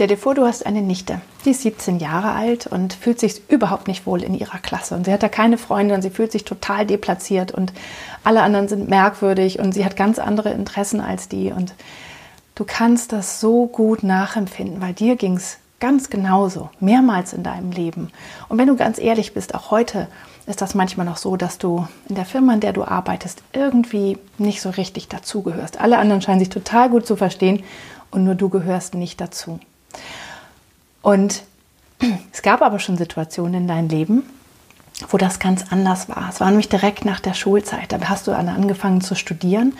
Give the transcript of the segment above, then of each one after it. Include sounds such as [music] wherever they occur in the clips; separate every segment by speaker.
Speaker 1: Stell dir vor, du hast eine Nichte, die ist 17 Jahre alt und fühlt sich überhaupt nicht wohl in ihrer Klasse. Und sie hat da keine Freunde und sie fühlt sich total deplatziert und alle anderen sind merkwürdig und sie hat ganz andere Interessen als die. Und du kannst das so gut nachempfinden, weil dir ging es ganz genauso, mehrmals in deinem Leben. Und wenn du ganz ehrlich bist, auch heute ist das manchmal noch so, dass du in der Firma, in der du arbeitest, irgendwie nicht so richtig dazugehörst. Alle anderen scheinen sich total gut zu verstehen und nur du gehörst nicht dazu. Und [clears throat] es gab aber schon Situationen in deinem Leben, wo das ganz anders war. Es war nämlich direkt nach der Schulzeit. Da hast du angefangen zu studieren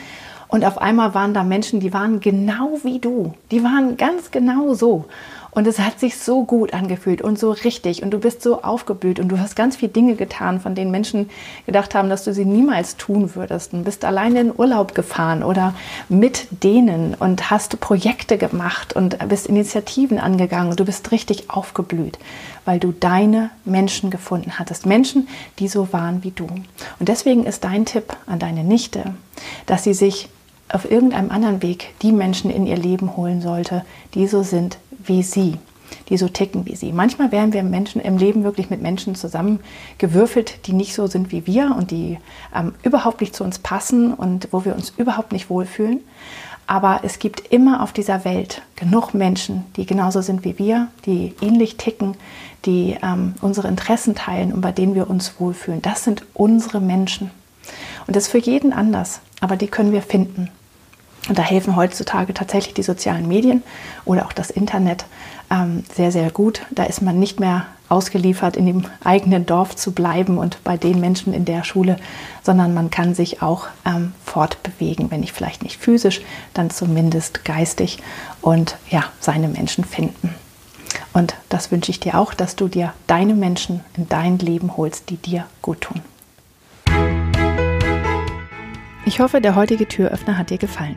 Speaker 1: und auf einmal waren da Menschen, die waren genau wie du. Die waren ganz genau so. Und es hat sich so gut angefühlt und so richtig und du bist so aufgeblüht und du hast ganz viele Dinge getan, von denen Menschen gedacht haben, dass du sie niemals tun würdest. Und bist alleine in Urlaub gefahren oder mit denen und hast Projekte gemacht und bist Initiativen angegangen du bist richtig aufgeblüht, weil du deine Menschen gefunden hattest. Menschen, die so waren wie du. Und deswegen ist dein Tipp an deine Nichte, dass sie sich auf irgendeinem anderen Weg die Menschen in ihr Leben holen sollte, die so sind wie sie, die so ticken wie sie. Manchmal werden wir Menschen im Leben wirklich mit Menschen zusammengewürfelt, die nicht so sind wie wir und die ähm, überhaupt nicht zu uns passen und wo wir uns überhaupt nicht wohlfühlen. Aber es gibt immer auf dieser Welt genug Menschen, die genauso sind wie wir, die ähnlich ticken, die ähm, unsere Interessen teilen und bei denen wir uns wohlfühlen. Das sind unsere Menschen. Und das ist für jeden anders, aber die können wir finden. Und da helfen heutzutage tatsächlich die sozialen Medien oder auch das Internet ähm, sehr, sehr gut. Da ist man nicht mehr ausgeliefert, in dem eigenen Dorf zu bleiben und bei den Menschen in der Schule, sondern man kann sich auch ähm, fortbewegen, wenn nicht vielleicht nicht physisch, dann zumindest geistig und ja, seine Menschen finden. Und das wünsche ich dir auch, dass du dir deine Menschen in dein Leben holst, die dir gut tun. Ich hoffe, der heutige Türöffner hat dir gefallen.